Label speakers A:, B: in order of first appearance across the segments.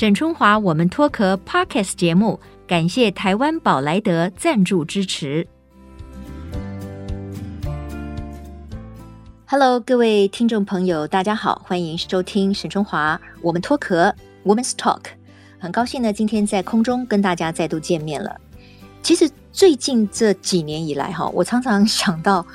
A: 沈春华，我们脱壳 Podcast 节目，感谢台湾宝莱德赞助支持。Hello，各位听众朋友，大家好，欢迎收听沈春华，我们脱壳 Women's Talk。很高兴呢，今天在空中跟大家再度见面了。其实最近这几年以来，哈，我常常想到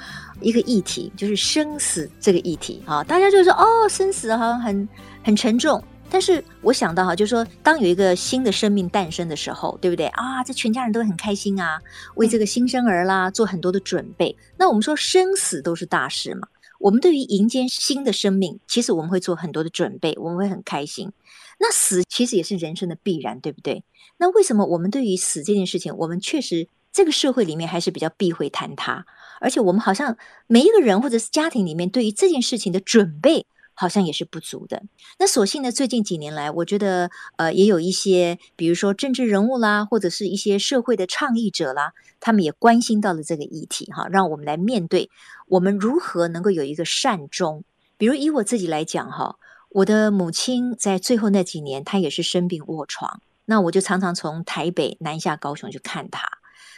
A: 一个议题，就是生死这个议题啊。大家就说哦，生死好像很很沉重。但是我想到哈，就是说，当有一个新的生命诞生的时候，对不对啊？这全家人都很开心啊，为这个新生儿啦做很多的准备。那我们说生死都是大事嘛，我们对于迎接新的生命，其实我们会做很多的准备，我们会很开心。那死其实也是人生的必然，对不对？那为什么我们对于死这件事情，我们确实这个社会里面还是比较避讳谈它，而且我们好像每一个人或者是家庭里面对于这件事情的准备，好像也是不足的。那所幸呢，最近几年来，我觉得呃，也有一些，比如说政治人物啦，或者是一些社会的倡议者啦，他们也关心到了这个议题哈，让我们来面对，我们如何能够有一个善终。比如以我自己来讲哈，我的母亲在最后那几年，她也是生病卧床，那我就常常从台北南下高雄去看她，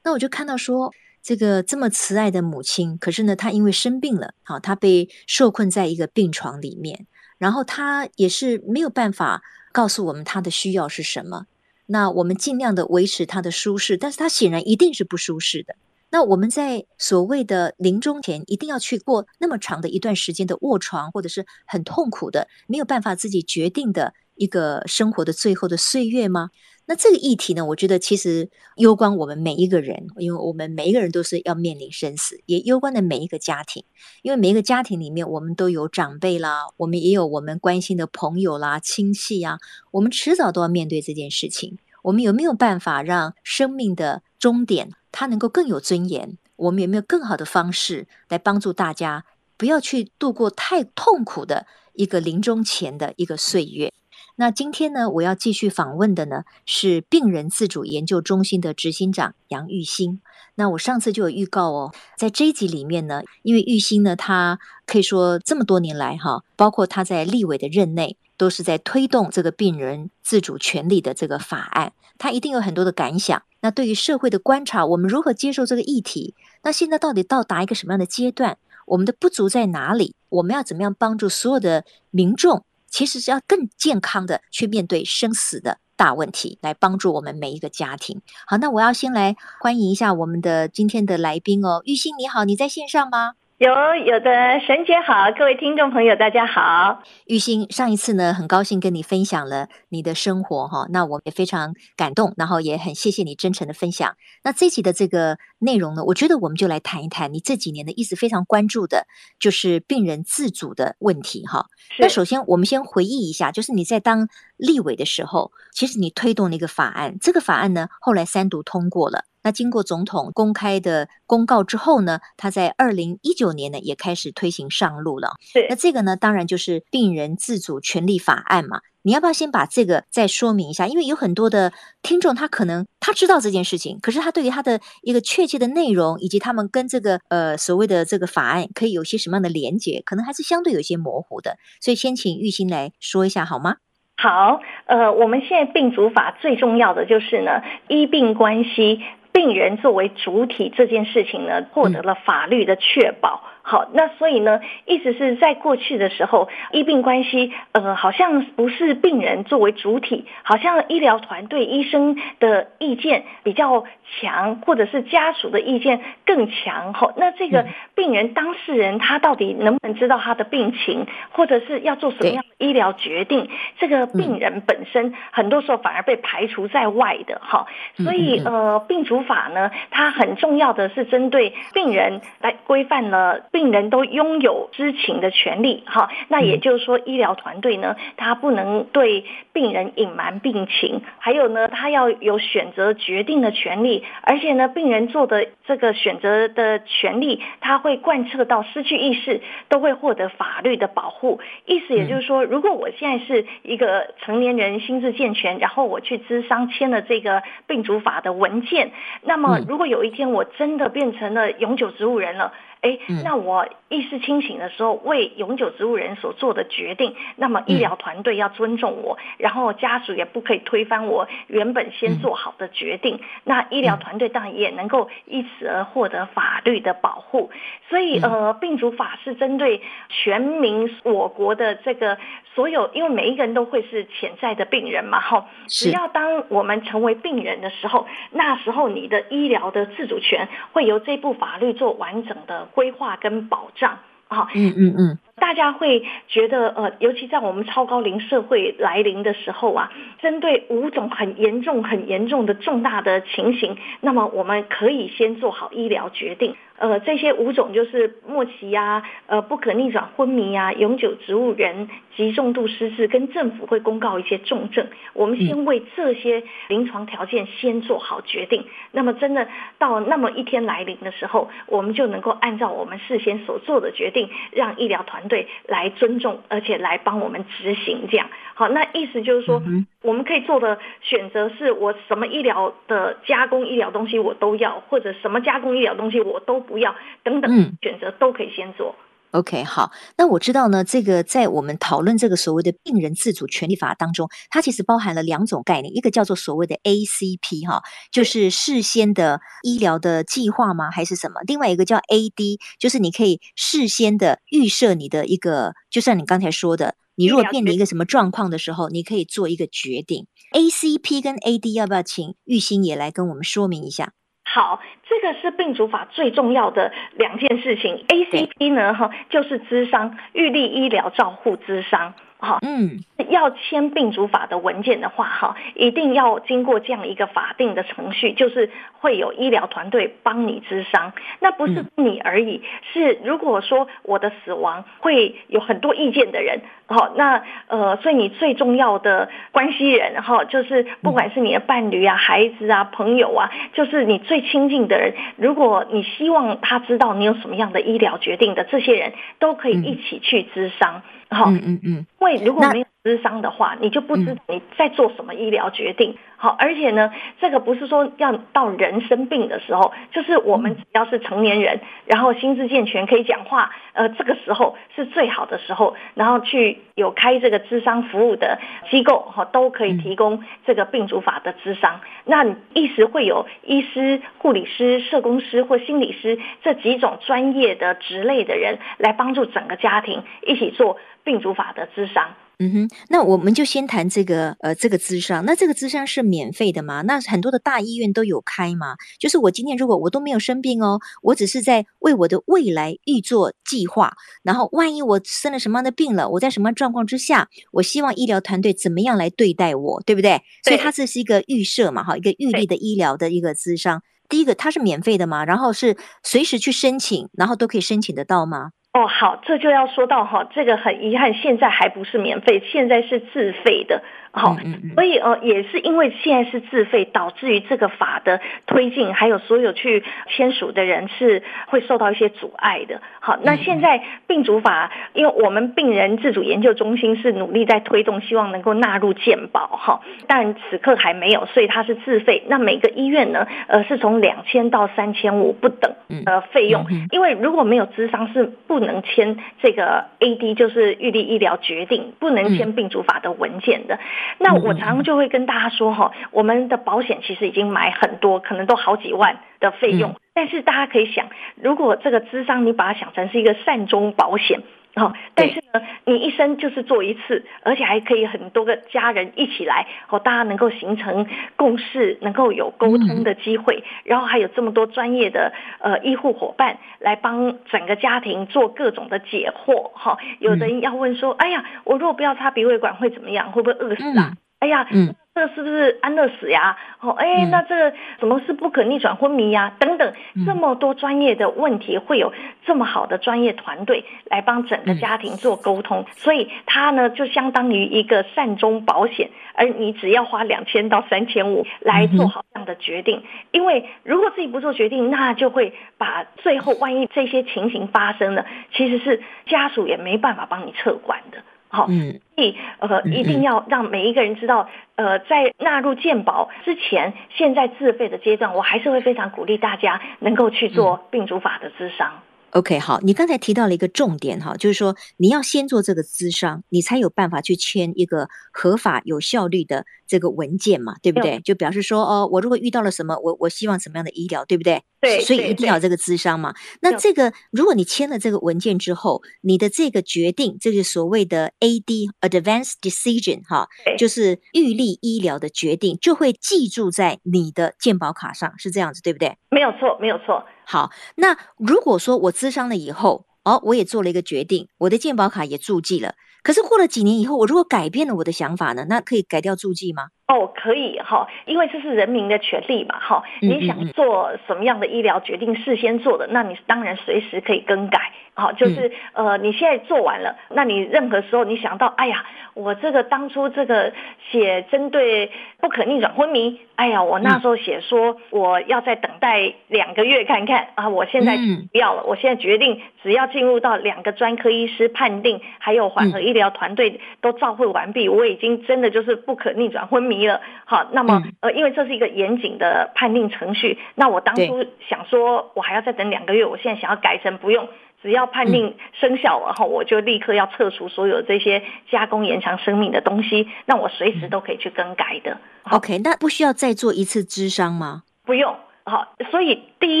A: 那我就看到说。这个这么慈爱的母亲，可是呢，她因为生病了，好，她被受困在一个病床里面，然后她也是没有办法告诉我们她的需要是什么。那我们尽量的维持她的舒适，但是她显然一定是不舒适的。那我们在所谓的临终前，一定要去过那么长的一段时间的卧床，或者是很痛苦的，没有办法自己决定的一个生活的最后的岁月吗？那这个议题呢，我觉得其实攸关我们每一个人，因为我们每一个人都是要面临生死，也攸关的每一个家庭，因为每一个家庭里面，我们都有长辈啦，我们也有我们关心的朋友啦、亲戚啊，我们迟早都要面对这件事情。我们有没有办法让生命的终点它能够更有尊严？我们有没有更好的方式来帮助大家，不要去度过太痛苦的一个临终前的一个岁月？那今天呢，我要继续访问的呢是病人自主研究中心的执行长杨玉兴。那我上次就有预告哦，在这一集里面呢，因为玉兴呢，他可以说这么多年来哈，包括他在立委的任内，都是在推动这个病人自主权利的这个法案，他一定有很多的感想。那对于社会的观察，我们如何接受这个议题？那现在到底到达一个什么样的阶段？我们的不足在哪里？我们要怎么样帮助所有的民众？其实是要更健康的去面对生死的大问题，来帮助我们每一个家庭。好，那我要先来欢迎一下我们的今天的来宾哦，玉欣你好，你在线上吗？
B: 有有的，沈姐好，各位听众朋友大家好。
A: 玉欣，上一次呢，很高兴跟你分享了你的生活哈，那我也非常感动，然后也很谢谢你真诚的分享。那这集的这个内容呢，我觉得我们就来谈一谈你这几年的一直非常关注的，就是病人自主的问题哈。那首先我们先回忆一下，就是你在当立委的时候，其实你推动了一个法案，这个法案呢后来三读通过了。那经过总统公开的公告之后呢，他在二零一九年呢也开始推行上路了。
B: 是，
A: 那这个呢，当然就是病人自主权利法案嘛。你要不要先把这个再说明一下？因为有很多的听众，他可能他知道这件事情，可是他对于他的一个确切的内容，以及他们跟这个呃所谓的这个法案可以有些什么样的连结，可能还是相对有些模糊的。所以先请玉欣来说一下好吗？
B: 好，呃，我们现在病主法最重要的就是呢，医病关系。病人作为主体这件事情呢，获得了法律的确保。好，那所以呢，意思是在过去的时候，医病关系，呃，好像不是病人作为主体，好像医疗团队医生的意见比较强，或者是家属的意见更强。好，那这个病人当事人他到底能不能知道他的病情，或者是要做什么样的医疗决定？这个病人本身很多时候反而被排除在外的。哈，所以呃，病主法呢，它很重要的是针对病人来规范了。病人都拥有知情的权利，哈，那也就是说，医疗团队呢，他不能对病人隐瞒病情，还有呢，他要有选择决定的权利，而且呢，病人做的这个选择的权利，他会贯彻到失去意识都会获得法律的保护。意思也就是说，如果我现在是一个成年人，心智健全，然后我去咨商签了这个病主法的文件，那么如果有一天我真的变成了永久植物人了。哎，那我意识清醒的时候，为永久植物人所做的决定，那么医疗团队要尊重我，然后家属也不可以推翻我原本先做好的决定。那医疗团队当然也能够因此而获得法律的保护。所以，呃，病主法是针对全民我国的这个所有，因为每一个人都会是潜在的病人嘛，哈。只要当我们成为病人的时候，那时候你的医疗的自主权会由这部法律做完整的规划跟保障。啊，
A: 嗯嗯嗯，
B: 大家会觉得呃，尤其在我们超高龄社会来临的时候啊，针对五种很严重、很严重的重大的情形，那么我们可以先做好医疗决定。呃，这些五种就是末期呀、啊，呃，不可逆转昏迷啊，永久植物人，极重度失智，跟政府会公告一些重症。我们先为这些临床条件先做好决定。那么，真的到那么一天来临的时候，我们就能够按照我们事先所做的决定，让医疗团队来尊重，而且来帮我们执行。这样，好，那意思就是说，我们可以做的选择是我什么医疗的加工医疗东西我都要，或者什么加工医疗东西我都。不要等等选择都可以先做。
A: 嗯。OK，好，那我知道呢，这个在我们讨论这个所谓的病人自主权利法当中，它其实包含了两种概念，一个叫做所谓的 ACP 哈，就是事先的医疗的计划吗？还是什么？另外一个叫 AD，就是你可以事先的预设你的一个，就像你刚才说的，你如果面临一个什么状况的时候，你可以做一个决定。ACP 跟 AD 要不要请玉欣也来跟我们说明一下？
B: 好，这个是病主法最重要的两件事情。ACP 呢，哈，就是咨商、预立医疗照护咨商。好，嗯，要签病主法的文件的话，哈，一定要经过这样一个法定的程序，就是会有医疗团队帮你咨商。那不是你而已，是如果说我的死亡会有很多意见的人，好，那呃，所以你最重要的关系人，哈，就是不管是你的伴侣啊、孩子啊、朋友啊，就是你最亲近的人，如果你希望他知道你有什么样的医疗决定的，这些人都可以一起去咨商。好，嗯嗯嗯，因为如果没有智商的话，你就不知道你在做什么医疗决定。好，而且呢，这个不是说要到人生病的时候，就是我们只要是成年人，然后心智健全可以讲话，呃，这个时候是最好的时候，然后去有开这个智商服务的机构，哈，都可以提供这个病主法的智商。那一时会有医师、护理师、社工师或心理师这几种专业的职类的人来帮助整个家庭一起做。病主法的智商，
A: 嗯哼，那我们就先谈这个呃，这个咨商。那这个咨商是免费的吗？那很多的大医院都有开吗？就是我今天如果我都没有生病哦，我只是在为我的未来预做计划。然后万一我生了什么样的病了，我在什么状况之下，我希望医疗团队怎么样来对待我，对不对？对，所以它这是一个预设嘛，哈，一个预立的医疗的一个咨商。第一个，它是免费的吗？然后是随时去申请，然后都可以申请得到吗？
B: 哦，好，这就要说到哈，这个很遗憾，现在还不是免费，现在是自费的。好，所以呃，也是因为现在是自费，导致于这个法的推进，还有所有去签署的人是会受到一些阻碍的。好，那现在病主法，因为我们病人自主研究中心是努力在推动，希望能够纳入健保哈，但此刻还没有，所以它是自费。那每个医院呢，呃，是从两千到三千五不等呃费用，因为如果没有咨商是不能签这个 AD，就是预立医疗决定，不能签病主法的文件的。那我常常就会跟大家说哈，我们的保险其实已经买很多，可能都好几万的费用。但是大家可以想，如果这个智商你把它想成是一个善终保险。哦，但是呢，你一生就是做一次，而且还可以很多个家人一起来，哦，大家能够形成共识，能够有沟通的机会，然后还有这么多专业的呃医护伙伴来帮整个家庭做各种的解惑，哈，有人要问说，哎呀，我如果不要插鼻胃管会怎么样？会不会饿死啊？哎呀，嗯。这是不是安乐死呀？哦，哎，那这个什么是不可逆转昏迷呀？等等，这么多专业的问题，会有这么好的专业团队来帮整个家庭做沟通，所以它呢就相当于一个善终保险，而你只要花两千到三千五来做好这样的决定，因为如果自己不做决定，那就会把最后万一这些情形发生了，其实是家属也没办法帮你撤管的。好，嗯，所以呃，一定要让每一个人知道，呃，在纳入健保之前，现在自费的阶段，我还是会非常鼓励大家能够去做病主法的咨商。
A: OK，好，你刚才提到了一个重点哈，就是说你要先做这个咨商，你才有办法去签一个合法有效率的这个文件嘛，对不对？就表示说哦，我如果遇到了什么，我我希望什么样的医疗，对不对？
B: 对，
A: 所以一定要这个咨商嘛。那这个如果你签了这个文件之后，你的这个决定，这是所谓的 AD Advance Decision 哈，就是预立医疗的决定，就会记住在你的健保卡上，是这样子，对不对？
B: 没有错，没有错。
A: 好，那如果说我咨商了以后，哦，我也做了一个决定，我的健保卡也注记了。可是过了几年以后，我如果改变了我的想法呢？那可以改掉注记吗？
B: 哦，可以哈，因为这是人民的权利嘛，哈，你想做什么样的医疗决定，事先做的，那你当然随时可以更改。好，就是呃，你现在做完了，那你任何时候你想到，哎呀，我这个当初这个写针对不可逆转昏迷，哎呀，我那时候写说我要再等待两个月看看啊，我现在不要了，我现在决定只要进入到两个专科医师判定，还有缓和医疗团队都照会完毕，我已经真的就是不可逆转昏迷。了，好，那么呃，因为这是一个严谨的判定程序，那我当初想说，我还要再等两个月，我现在想要改成不用，只要判定生效了后，我就立刻要撤除所有这些加工延长生命的东西，那我随时都可以去更改的。
A: OK，那不需要再做一次咨商吗？
B: 不用。好，所以第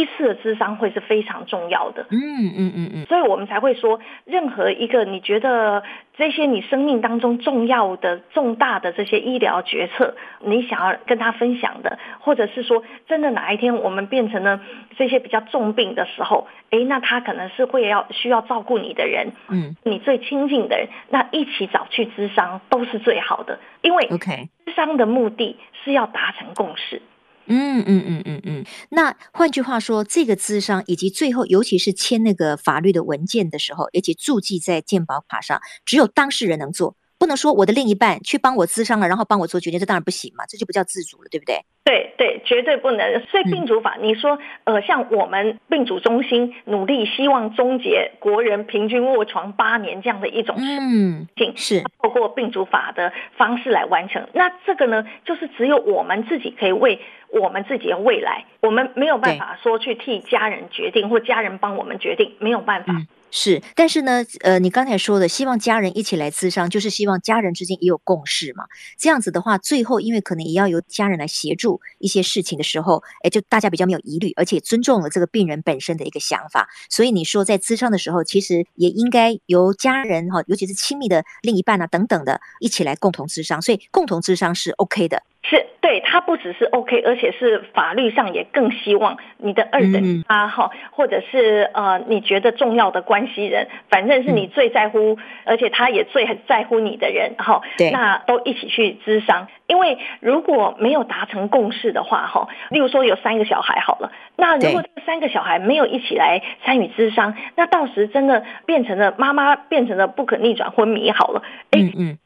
B: 一次的智商会是非常重要的。
A: 嗯嗯嗯嗯，
B: 所以我们才会说，任何一个你觉得这些你生命当中重要的、重大的这些医疗决策，你想要跟他分享的，或者是说真的哪一天我们变成了这些比较重病的时候，诶，那他可能是会要需要照顾你的人，嗯，你最亲近的人，那一起找去智商都是最好的，因为 OK，智商的目的是要达成共识。
A: 嗯嗯嗯嗯嗯，那换句话说，这个资商以及最后，尤其是签那个法律的文件的时候，而且注记在健保卡上，只有当事人能做。不能说我的另一半去帮我咨商了，然后帮我做决定，这当然不行嘛，这就不叫自主了，对不对？
B: 对对，绝对不能。所以病主法，你说呃，像我们病主中心努力希望终结国人平均卧床八年这样的一种事情，是透过病主法的方式来完成。那这个呢，就是只有我们自己可以为我们自己的未来，我们没有办法说去替家人决定，或家人帮我们决定，没有办法。嗯
A: 是，但是呢，呃，你刚才说的，希望家人一起来咨商，就是希望家人之间也有共识嘛。这样子的话，最后因为可能也要由家人来协助一些事情的时候，哎，就大家比较没有疑虑，而且尊重了这个病人本身的一个想法。所以你说在咨商的时候，其实也应该由家人哈，尤其是亲密的另一半啊等等的，一起来共同咨商。所以共同咨商是 OK 的。
B: 是对，他不只是 OK，而且是法律上也更希望你的二等啊哈，或者是呃你觉得重要的关系人，反正是你最在乎，而且他也最在乎你的人哈，那都一起去咨商。因为如果没有达成共识的话哈，例如说有三个小孩好了，那如果这三个小孩没有一起来参与智商，那到时真的变成了妈妈变成了不可逆转昏迷好了，哎，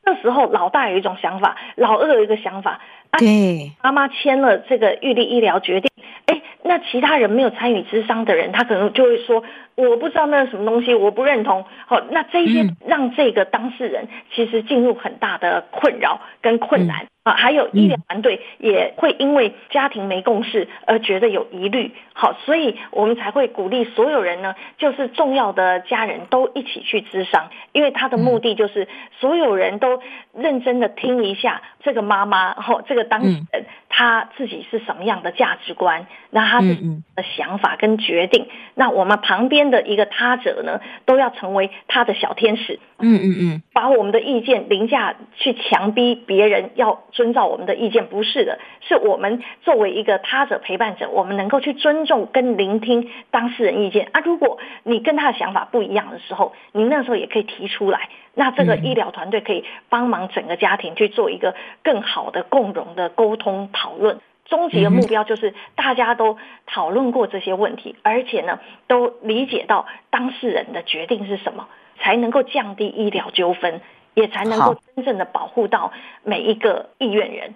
B: 那时候老大有一种想法，老二有一个想法。对，妈妈签了这个预立医疗决定，哎，那其他人没有参与智商的人，他可能就会说，我不知道那是什么东西，我不认同。好，那这些让这个当事人其实进入很大的困扰跟困难。啊，还有医疗团队也会因为家庭没共识而觉得有疑虑，好，所以我们才会鼓励所有人呢，就是重要的家人都一起去咨商，因为他的目的就是所有人都认真的听一下这个妈妈，吼，这个当事人他自己是什么样的价值观，那他自己的想法跟决定，那我们旁边的一个他者呢，都要成为他的小天使，嗯嗯嗯，把我们的意见凌驾去强逼别人要。遵照我们的意见，不是的，是我们作为一个他者陪伴者，我们能够去尊重跟聆听当事人意见啊。如果你跟他的想法不一样的时候，你那时候也可以提出来，那这个医疗团队可以帮忙整个家庭去做一个更好的共融的沟通讨论。终极的目标就是大家都讨论过这些问题，而且呢，都理解到当事人的决定是什么，才能够降低医疗纠纷。也才能够真正的保护到每一个意愿人。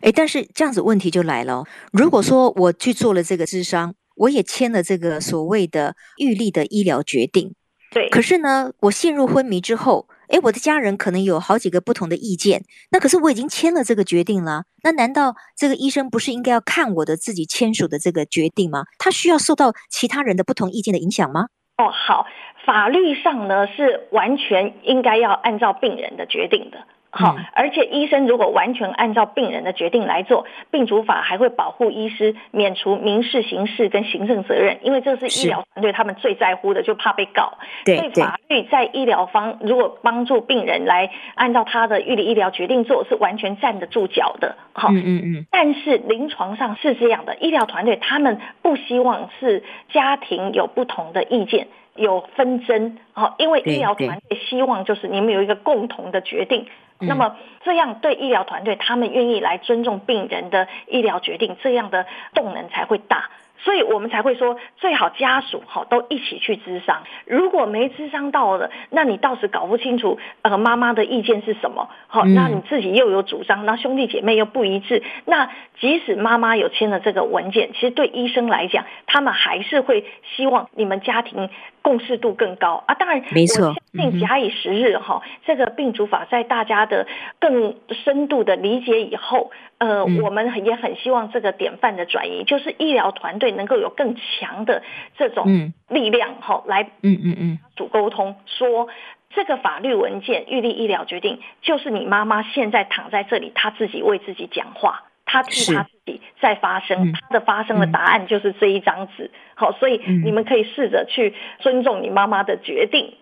A: 哎，但是这样子问题就来了。如果说我去做了这个智商，我也签了这个所谓的预立的医疗决定，
B: 对。
A: 可是呢，我陷入昏迷之后，哎，我的家人可能有好几个不同的意见。那可是我已经签了这个决定了。那难道这个医生不是应该要看我的自己签署的这个决定吗？他需要受到其他人的不同意见的影响吗？
B: 哦，好，法律上呢是完全应该要按照病人的决定的。好，而且医生如果完全按照病人的决定来做，病主法还会保护医师免除民事、刑事跟行政责任，因为这是医疗团队他们最在乎的，就怕被告。
A: 对，
B: 所以法律在医疗方如果帮助病人来按照他的预立医疗决定做，是完全站得住脚的。好，
A: 嗯嗯嗯。
B: 但是临床上是这样的，医疗团队他们不希望是家庭有不同的意见，有纷争。好，因为医疗团队希望就是你们有一个共同的决定。那么这样对医疗团队，他们愿意来尊重病人的医疗决定，这样的动能才会大。所以我们才会说，最好家属哈都一起去咨商。如果没咨商到了，那你到时搞不清楚呃妈妈的意见是什么，好，那你自己又有主张，那兄弟姐妹又不一致，那即使妈妈有签了这个文件，其实对医生来讲，他们还是会希望你们家庭共识度更高啊。当然，
A: 没错，
B: 我相信假以时日哈，这个病主法在大家的更深度的理解以后。呃，我们也很希望这个典范的转移，就是医疗团队能够有更强的这种力量，哈，来嗯嗯嗯。主沟通，说这个法律文件预立医疗决定，就是你妈妈现在躺在这里，她自己为自己讲话，她替她自己在发声，她的发声的答案就是这一张纸，好，所以你们可以试着去尊重你妈妈的决定。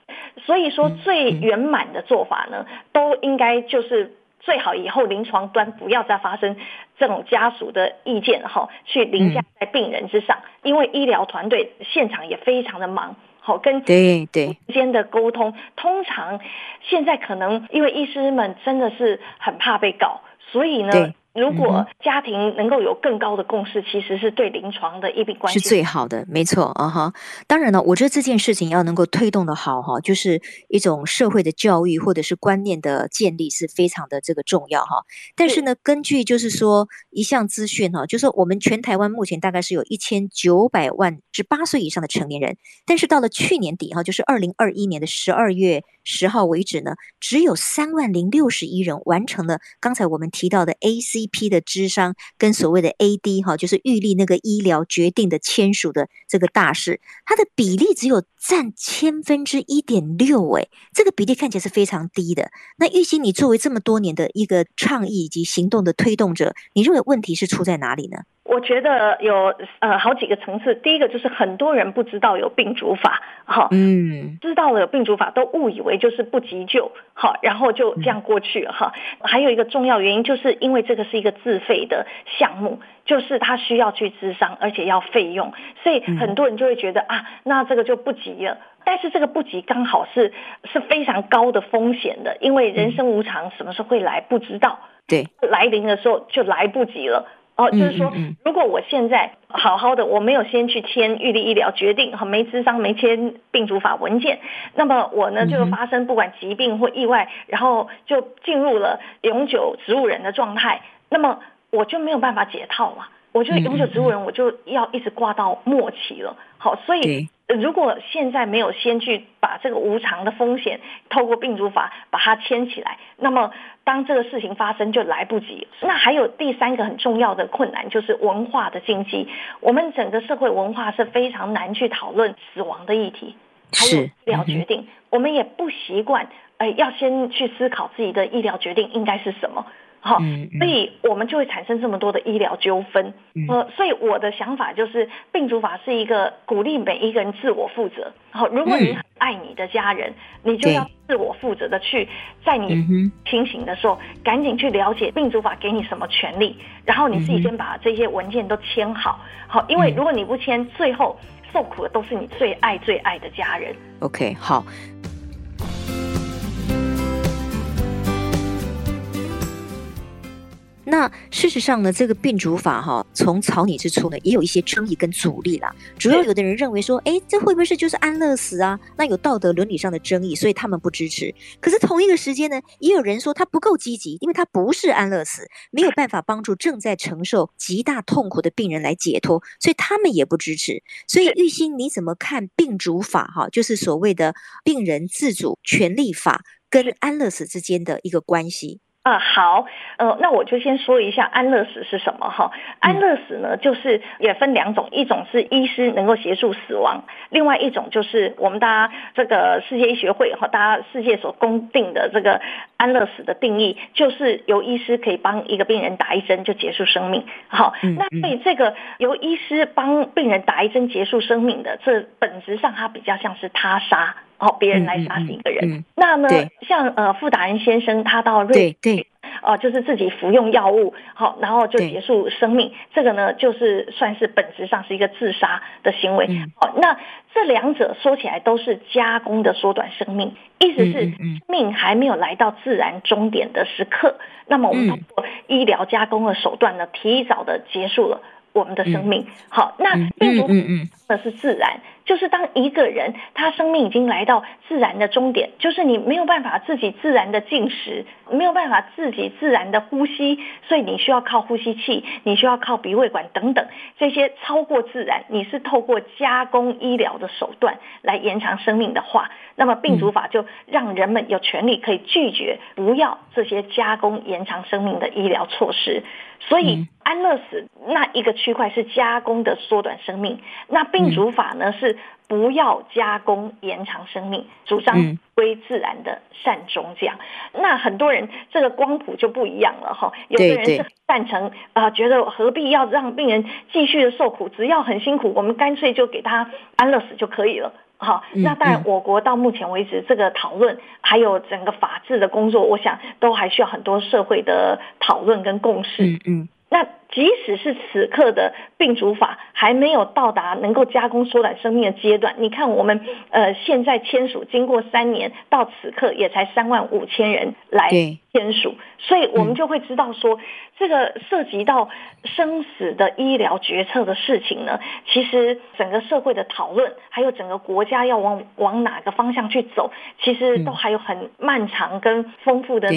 B: 所以说，最圆满的做法呢，都应该就是。最好以后临床端不要再发生这种家属的意见哈，去凌驾在病人之上，因为医疗团队现场也非常的忙，好跟对对之间的沟通，通常现在可能因为医师们真的是很怕被告，所以呢。如果家庭能够有更高的共识，其实是对临床的医病关系是
A: 最好的，没错啊哈。当然了，我觉得这件事情要能够推动的好哈，就是一种社会的教育或者是观念的建立是非常的这个重要哈。但是呢，根据就是说一项资讯哈，就是说我们全台湾目前大概是有一千九百万至八岁以上的成年人，但是到了去年底哈，就是二零二一年的十二月十号为止呢，只有三万零六十一人完成了刚才我们提到的 AC。批的智商跟所谓的 AD 哈，就是预立那个医疗决定的签署的这个大事，它的比例只有占千分之一点六，诶，这个比例看起来是非常低的。那玉欣，你作为这么多年的一个倡议以及行动的推动者，你认为问题是出在哪里呢？
B: 我觉得有呃好几个层次，第一个就是很多人不知道有病主法，哈，嗯，知道了有病主法都误以为就是不急救，好，然后就这样过去哈。还有一个重要原因，就是因为这个是一个自费的项目，就是他需要去咨商，而且要费用，所以很多人就会觉得啊，那这个就不急了。但是这个不急刚好是是非常高的风险的，因为人生无常，什么时候会来不知道，对，来临的时候就来不及了。哦，就是说，如果我现在好好的，我没有先去签预立医疗决定，和没咨商、没签病主法文件，那么我呢就发生不管疾病或意外，然后就进入了永久植物人的状态，那么我就没有办法解套嘛，我就永久植物人，我就要一直挂到末期了。好，所以。如果现在没有先去把这个无偿的风险透过病毒法把它牵起来，那么当这个事情发生就来不及。那还有第三个很重要的困难就是文化的禁忌。我们整个社会文化是非常难去讨论死亡的议题，还有医疗决定，我们也不习惯，呃，要先去思考自己的医疗决定应该是什么。好，所以我们就会产生这么多的医疗纠纷。呃，所以我的想法就是，病主法是一个鼓励每一个人自我负责。好，如果你很爱你的家人，你就要自我负责的去，在你清醒的时候，赶紧去了解病主法给你什么权利，然后你自己先把这些文件都签好。好，因为如果你不签，最后受苦的都是你最爱最爱的家人。
A: OK，好。那事实上呢，这个病主法哈，从草拟之初呢，也有一些争议跟阻力啦。主要有的人认为说，哎，这会不会是就是安乐死啊？那有道德伦理上的争议，所以他们不支持。可是同一个时间呢，也有人说他不够积极，因为他不是安乐死，没有办法帮助正在承受极大痛苦的病人来解脱，所以他们也不支持。所以玉欣，你怎么看病主法哈？就是所谓的病人自主权利法跟安乐死之间的一个关系？
B: 啊，好，呃，那我就先说一下安乐死是什么哈。安乐死呢，就是也分两种，一种是医师能够协助死亡，另外一种就是我们大家这个世界医学会和大家世界所公定的这个安乐死的定义，就是由医师可以帮一个病人打一针就结束生命。好，那所以这个由医师帮病人打一针结束生命的，这本质上它比较像是他杀。哦，别人来杀死一个人，嗯嗯嗯、那呢像呃傅达仁先生，他到瑞对哦、呃，就是自己服用药物，好，然后就结束生命，对这个呢就是算是本质上是一个自杀的行为。好、嗯，那这两者说起来都是加工的缩短生命，意思是命还没有来到自然终点的时刻，嗯、那么我们通过医疗加工的手段呢，提早的结束了。我们的生命，好，那病毒的是自然，就是当一个人他生命已经来到自然的终点，就是你没有办法自己自然的进食，没有办法自己自然的呼吸，所以你需要靠呼吸器，你需要靠鼻胃管等等这些超过自然，你是透过加工医疗的手段来延长生命的话，那么病毒法就让人们有权利可以拒绝不要这些加工延长生命的医疗措施。所以安乐死那一个区块是加工的缩短生命，那病主法呢是不要加工延长生命，主张归自然的善终这样。那很多人这个光谱就不一样了哈，有的人是赞成啊，觉得何必要让病人继续的受苦，只要很辛苦，我们干脆就给他安乐死就可以了。好，那当然，我国到目前为止，这个讨论还有整个法治的工作，我想都还需要很多社会的讨论跟共识。嗯嗯。那即使是此刻的病主法还没有到达能够加工缩短生命的阶段，你看我们呃现在签署，经过三年到此刻也才三万五千人来签署，所以我们就会知道说，这个涉及到生死的医疗决策的事情呢，其实整个社会的讨论，还有整个国家要往往哪个方向去走，其实都还有很漫长跟丰富的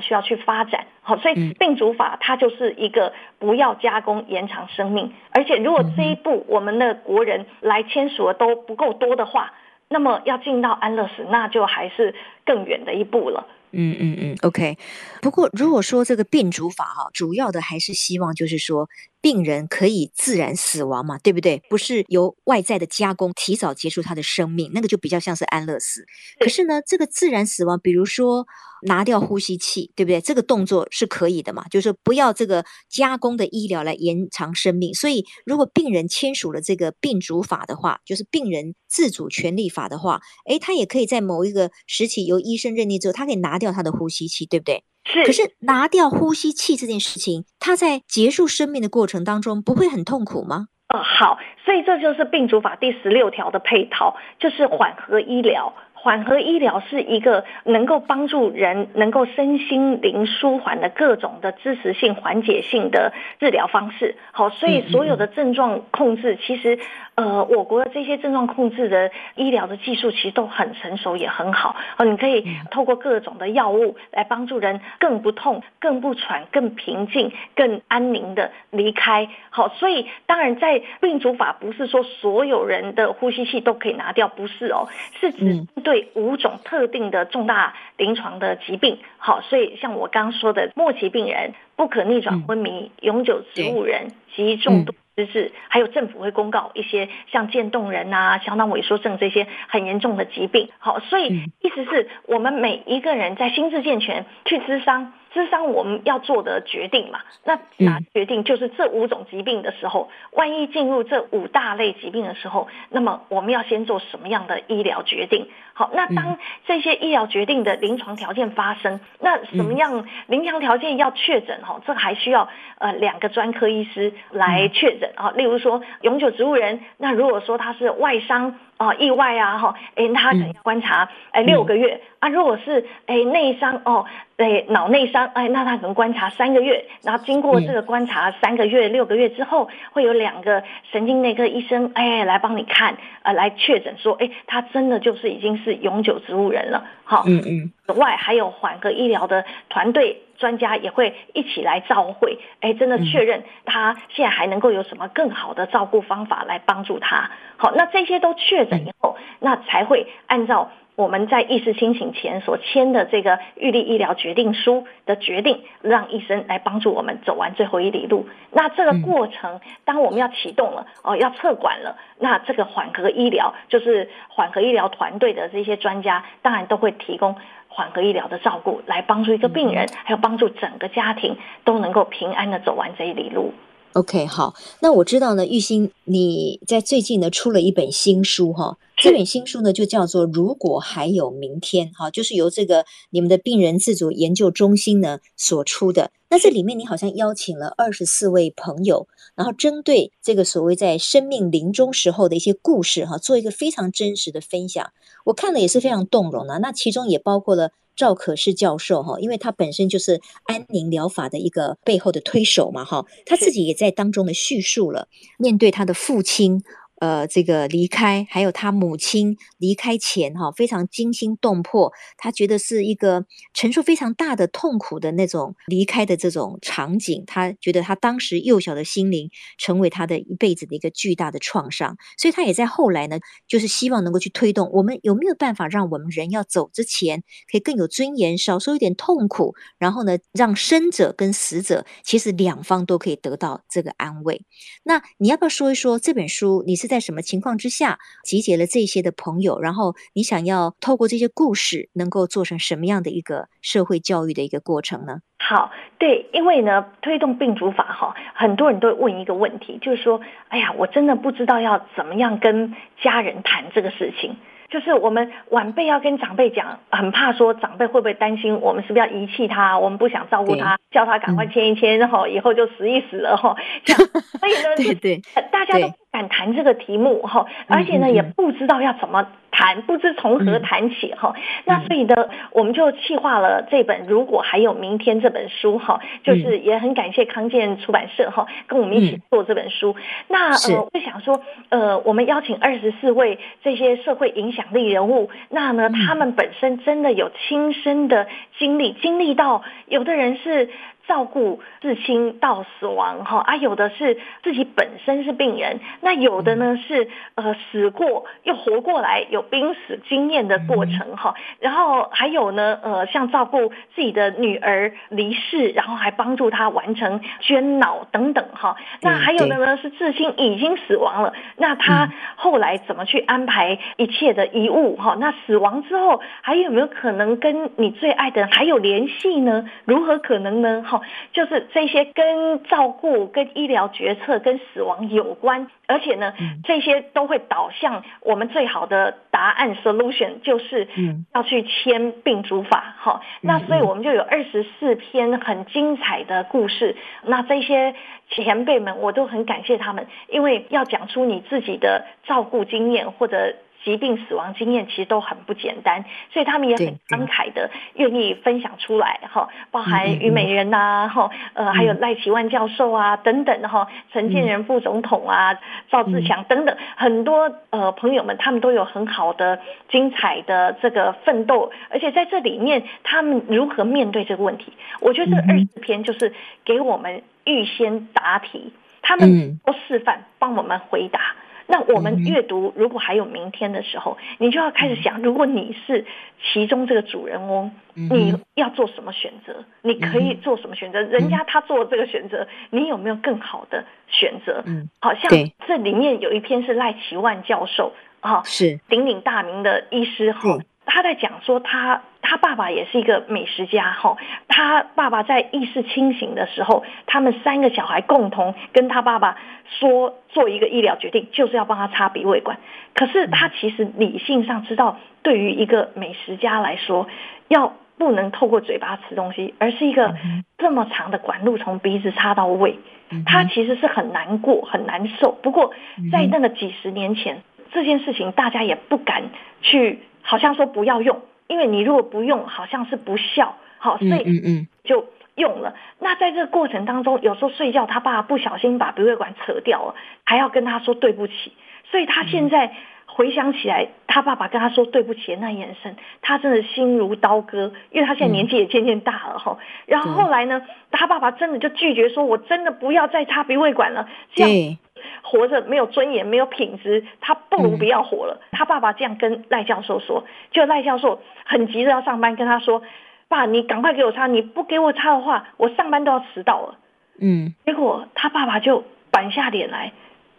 B: 需要去发展。好，所以病主法它就是一个不要加工延长生命，而且如果这一步我们的国人来签署的都不够多的话，那么要进到安乐死，那就还是更远的一步了。
A: 嗯嗯嗯，OK。不过如果说这个病主法哈，主要的还是希望就是说。病人可以自然死亡嘛，对不对？不是由外在的加工提早结束他的生命，那个就比较像是安乐死。可是呢，这个自然死亡，比如说拿掉呼吸器，对不对？这个动作是可以的嘛，就是不要这个加工的医疗来延长生命。所以，如果病人签署了这个病主法的话，就是病人自主权利法的话，诶，他也可以在某一个时期由医生认定之后，他可以拿掉他的呼吸器，对不对？
B: 是，
A: 可是拿掉呼吸器这件事情，它在结束生命的过程当中不会很痛苦吗？
B: 呃，好，所以这就是病主法第十六条的配套，就是缓和医疗。缓和医疗是一个能够帮助人能够身心灵舒缓的各种的支持性、缓解性的治疗方式。好，所以所有的症状控制，其实呃，我国的这些症状控制的医疗的技术其实都很成熟，也很好。哦，你可以透过各种的药物来帮助人更不痛、更不喘、更平静、更安宁的离开。好，所以当然在病主法不是说所有人的呼吸器都可以拿掉，不是哦，是指对。五种特定的重大临床的疾病，好，所以像我刚说的末期病人、不可逆转昏迷、永久植物人及重度失智，还有政府会公告一些像渐冻人啊、小脑萎缩症这些很严重的疾病，好，所以意思是我们每一个人在心智健全去咨商。咨商我们要做的决定嘛，那那决定就是这五种疾病的时候，万一进入这五大类疾病的时候，那么我们要先做什么样的医疗决定？好，那当这些医疗决定的临床条件发生，那什么样临床条件要确诊？哈，这还需要呃两个专科医师来确诊啊。例如说永久植物人，那如果说他是外伤。啊，意外啊，哈，哎，他可能要观察，哎，六个月啊。如果是哎内伤哦，哎脑内伤，哎，那他可能观察三个月。然后经过这个观察三个月、六个月之后，会有两个神经内科医生哎来帮你看，呃，来确诊说，哎，他真的就是已经是永久植物人了。好，嗯嗯。此外，还有缓和医疗的团队。专家也会一起来照会，哎，真的确认他现在还能够有什么更好的照顾方法来帮助他。好，那这些都确诊以后，那才会按照我们在意识清醒前所签的这个预立医疗决定书的决定，让医生来帮助我们走完最后一里路。那这个过程，当我们要启动了哦，要撤管了，那这个缓和医疗就是缓和医疗团队的这些专家，当然都会提供缓和医疗的照顾，来帮助一个病人，还有帮助整个家庭都能够平安的走完这一里路。
A: OK，好，那我知道呢，玉欣你在最近呢出了一本新书哈，这本新书呢就叫做《如果还有明天》哈，就是由这个你们的病人自主研究中心呢所出的。那这里面你好像邀请了二十四位朋友，然后针对这个所谓在生命临终时候的一些故事哈，做一个非常真实的分享。我看了也是非常动容的，那其中也包括了。赵可士教授哈，因为他本身就是安宁疗法的一个背后的推手嘛哈，他自己也在当中的叙述了面对他的父亲。呃，这个离开，还有他母亲离开前哈，非常惊心动魄，他觉得是一个承受非常大的痛苦的那种离开的这种场景，他觉得他当时幼小的心灵成为他的一辈子的一个巨大的创伤，所以他也在后来呢，就是希望能够去推动我们有没有办法让我们人要走之前可以更有尊严，少受一点痛苦，然后呢，让生者跟死者其实两方都可以得到这个安慰。那你要不要说一说这本书？你是？在什么情况之下集结了这些的朋友？然后你想要透过这些故事，能够做成什么样的一个社会教育的一个过程呢？
B: 好，对，因为呢，推动病主法哈，很多人都会问一个问题，就是说，哎呀，我真的不知道要怎么样跟家人谈这个事情。就是我们晚辈要跟长辈讲，很怕说长辈会不会担心我们是不是要遗弃他，我们不想照顾他，叫他赶快签一签，然后以后就死一死了哈。这样，所以呢，
A: 对对，
B: 大家都。敢谈这个题目哈，而且呢，也不知道要怎么谈，不知从何谈起哈。那所以呢，我们就企划了这本《如果还有明天》这本书哈，就是也很感谢康健出版社哈，跟我们一起做这本书。那呃，我想说，呃，我们邀请二十四位这些社会影响力人物，那呢，他们本身真的有亲身的经历，经历到有的人是。照顾至亲到死亡哈啊，有的是自己本身是病人，那有的呢是呃死过又活过来，有濒死经验的过程哈，然后还有呢呃像照顾自己的女儿离世，然后还帮助她完成捐脑等等哈，那还有的呢是至亲已经死亡了，那他后来怎么去安排一切的遗物哈？那死亡之后还有没有可能跟你最爱的人还有联系呢？如何可能呢？哈？就是这些跟照顾、跟医疗决策、跟死亡有关，而且呢，这些都会导向我们最好的答案 solution，就是要去签病主法。哈，那所以我们就有二十四篇很精彩的故事。那这些前辈们，我都很感谢他们，因为要讲出你自己的照顾经验或者。疾病死亡经验其实都很不简单，所以他们也很慷慨的愿意分享出来哈，包含虞美人呐哈，呃还有赖奇万教授啊等等的哈，陈建仁副总统啊，赵志强等等很多呃朋友们，他们都有很好的精彩的这个奋斗，而且在这里面他们如何面对这个问题，我觉得这二十篇就是给我们预先答题，他们都示范帮我们回答。那我们阅读，如果还有明天的时候，你就要开始想，如果你是其中这个主人翁，你要做什么选择？你可以做什么选择？人家他做这个选择，你有没有更好的选择？嗯好像这里面有一篇是赖奇万教授啊，是鼎鼎大名的医师哈。他在讲说他，他他爸爸也是一个美食家哈。他爸爸在意识清醒的时候，他们三个小孩共同跟他爸爸说，做一个医疗决定，就是要帮他插鼻胃管。可是他其实理性上知道，对于一个美食家来说，要不能透过嘴巴吃东西，而是一个这么长的管路从鼻子插到胃，他其实是很难过、很难受。不过在那个几十年前，这件事情大家也不敢去。好像说不要用，因为你如果不用，好像是不孝，好，所以就用了。那在这个过程当中，有时候睡觉，他爸不小心把鼻胃管扯掉了，还要跟他说对不起。所以他现在回想起来，他爸爸跟他说对不起的那眼神，他真的心如刀割，因为他现在年纪也渐渐大了哈。然后后来呢，他爸爸真的就拒绝说，我真的不要再插鼻胃管了，这样。活着没有尊严、没有品质，他不如不要活了。嗯、他爸爸这样跟赖教授说，就赖教授很急着要上班，跟他说：“爸，你赶快给我插，你不给我插的话，我上班都要迟到了。”嗯，结果他爸爸就板下脸来，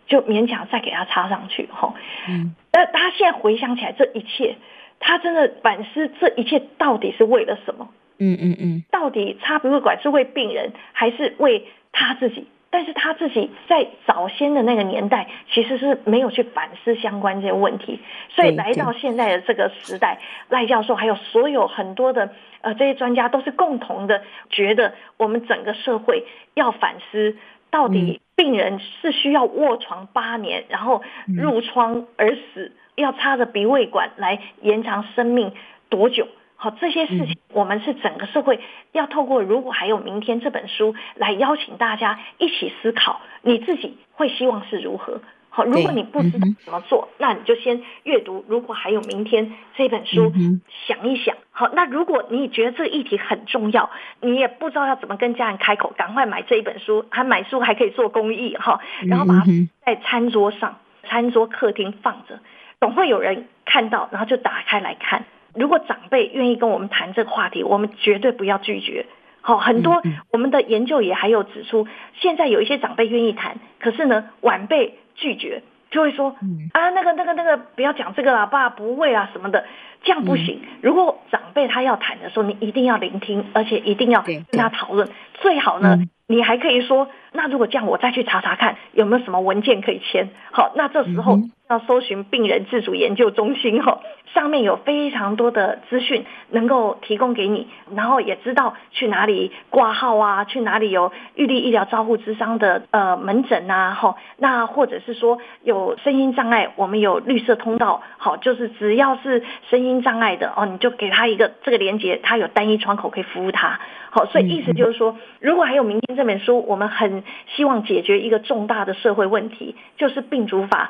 B: 就勉强再给他插上去。哈，嗯，但他现在回想起来，这一切，他真的反思这一切到底是为了什么？嗯嗯嗯，到底插鼻胃管是为病人，还是为他自己？但是他自己在早先的那个年代，其实是没有去反思相关这些问题，所以来到现在的这个时代，赖教授还有所有很多的呃这些专家都是共同的觉得，我们整个社会要反思，到底病人是需要卧床八年，然后褥疮而死，要插着鼻胃管来延长生命多久？好，这些事情我们是整个社会要透过《如果还有明天》这本书来邀请大家一起思考，你自己会希望是如何？好，如果你不知道怎么做，那你就先阅读《如果还有明天》这本书，想一想。好，那如果你觉得这个议题很重要，你也不知道要怎么跟家人开口，赶快买这一本书，还买书还可以做公益哈，然后把它在餐桌上、餐桌客厅放着，总会有人看到，然后就打开来看。如果长辈愿意跟我们谈这个话题，我们绝对不要拒绝。好，很多我们的研究也还有指出，现在有一些长辈愿意谈，可是呢，晚辈拒绝，就会说啊，那个、那个、那个，不要讲这个了，爸不会啊什么的，这样不行。如果长辈他要谈的时候，你一定要聆听，而且一定要跟他讨论。最好呢，你还可以说，那如果这样，我再去查查看有没有什么文件可以签。好，那这时候。要搜寻病人自主研究中心哈，上面有非常多的资讯能够提供给你，然后也知道去哪里挂号啊，去哪里有预立医疗照护之商的呃门诊啊，哈，那或者是说有声音障碍，我们有绿色通道，好，就是只要是声音障碍的哦，你就给他一个这个连接，他有单一窗口可以服务他，好，所以意思就是说，如果还有明天这本书，我们很希望解决一个重大的社会问题，就是病主法。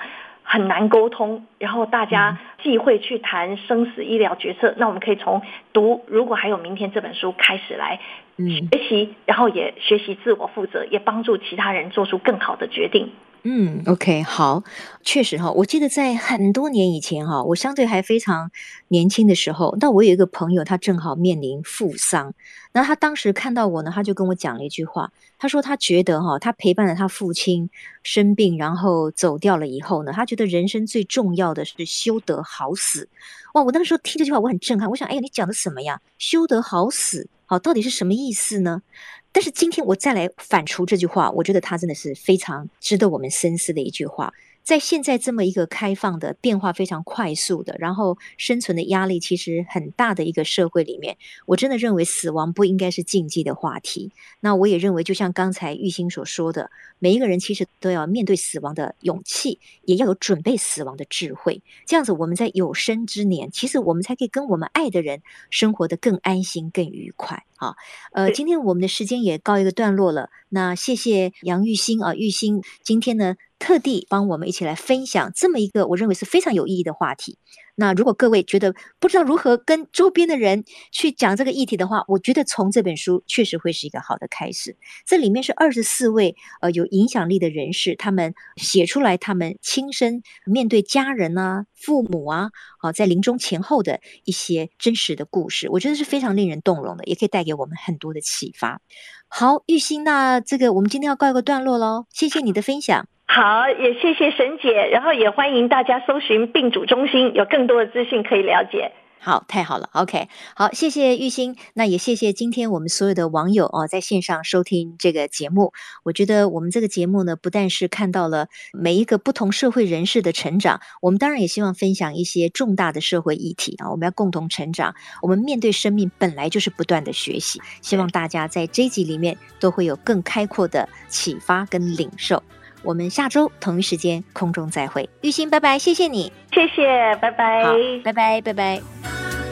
B: 很难沟通，然后大家忌讳去谈生死医疗决策。那我们可以从读，如果还有明天这本书开始来学习，然后也学习自我负责，也帮助其他人做出更好的决定。
A: 嗯，OK，好，确实哈，我记得在很多年以前哈，我相对还非常年轻的时候，那我有一个朋友，他正好面临父丧，那他当时看到我呢，他就跟我讲了一句话，他说他觉得哈，他陪伴了他父亲生病，然后走掉了以后呢，他觉得人生最重要的是修得好死。哇，我那个时候听这句话，我很震撼，我想，哎呀，你讲的什么呀？修得好死，好，到底是什么意思呢？但是今天我再来反刍这句话，我觉得它真的是非常值得我们深思的一句话。在现在这么一个开放的、变化非常快速的，然后生存的压力其实很大的一个社会里面，我真的认为死亡不应该是禁忌的话题。那我也认为，就像刚才玉兴所说的，每一个人其实都要面对死亡的勇气，也要有准备死亡的智慧。这样子，我们在有生之年，其实我们才可以跟我们爱的人生活得更安心、更愉快。好，呃，今天我们的时间也告一个段落了。那谢谢杨玉兴啊，玉兴今天呢，特地帮我们一起来分享这么一个我认为是非常有意义的话题。那如果各位觉得不知道如何跟周边的人去讲这个议题的话，我觉得从这本书确实会是一个好的开始。这里面是二十四位呃有影响力的人士，他们写出来他们亲身面对家人啊、父母啊，好在临终前后的一些真实的故事，我觉得是非常令人动容的，也可以带给我们很多的启发。好，玉兴，那这个我们今天要告一个段落喽，谢谢你的分享。
B: 好，也谢谢沈姐，然后也欢迎大家搜寻病主中心，有更多的资讯可以了解。
A: 好，太好了，OK，好，谢谢玉兴，那也谢谢今天我们所有的网友哦，在线上收听这个节目。我觉得我们这个节目呢，不但是看到了每一个不同社会人士的成长，我们当然也希望分享一些重大的社会议题啊，我们要共同成长。我们面对生命本来就是不断的学习，希望大家在这一集里面都会有更开阔的启发跟领受。我们下周同一时间空中再会，玉鑫，拜拜，谢谢你，
B: 谢谢，拜拜，
A: 好，拜拜，拜拜。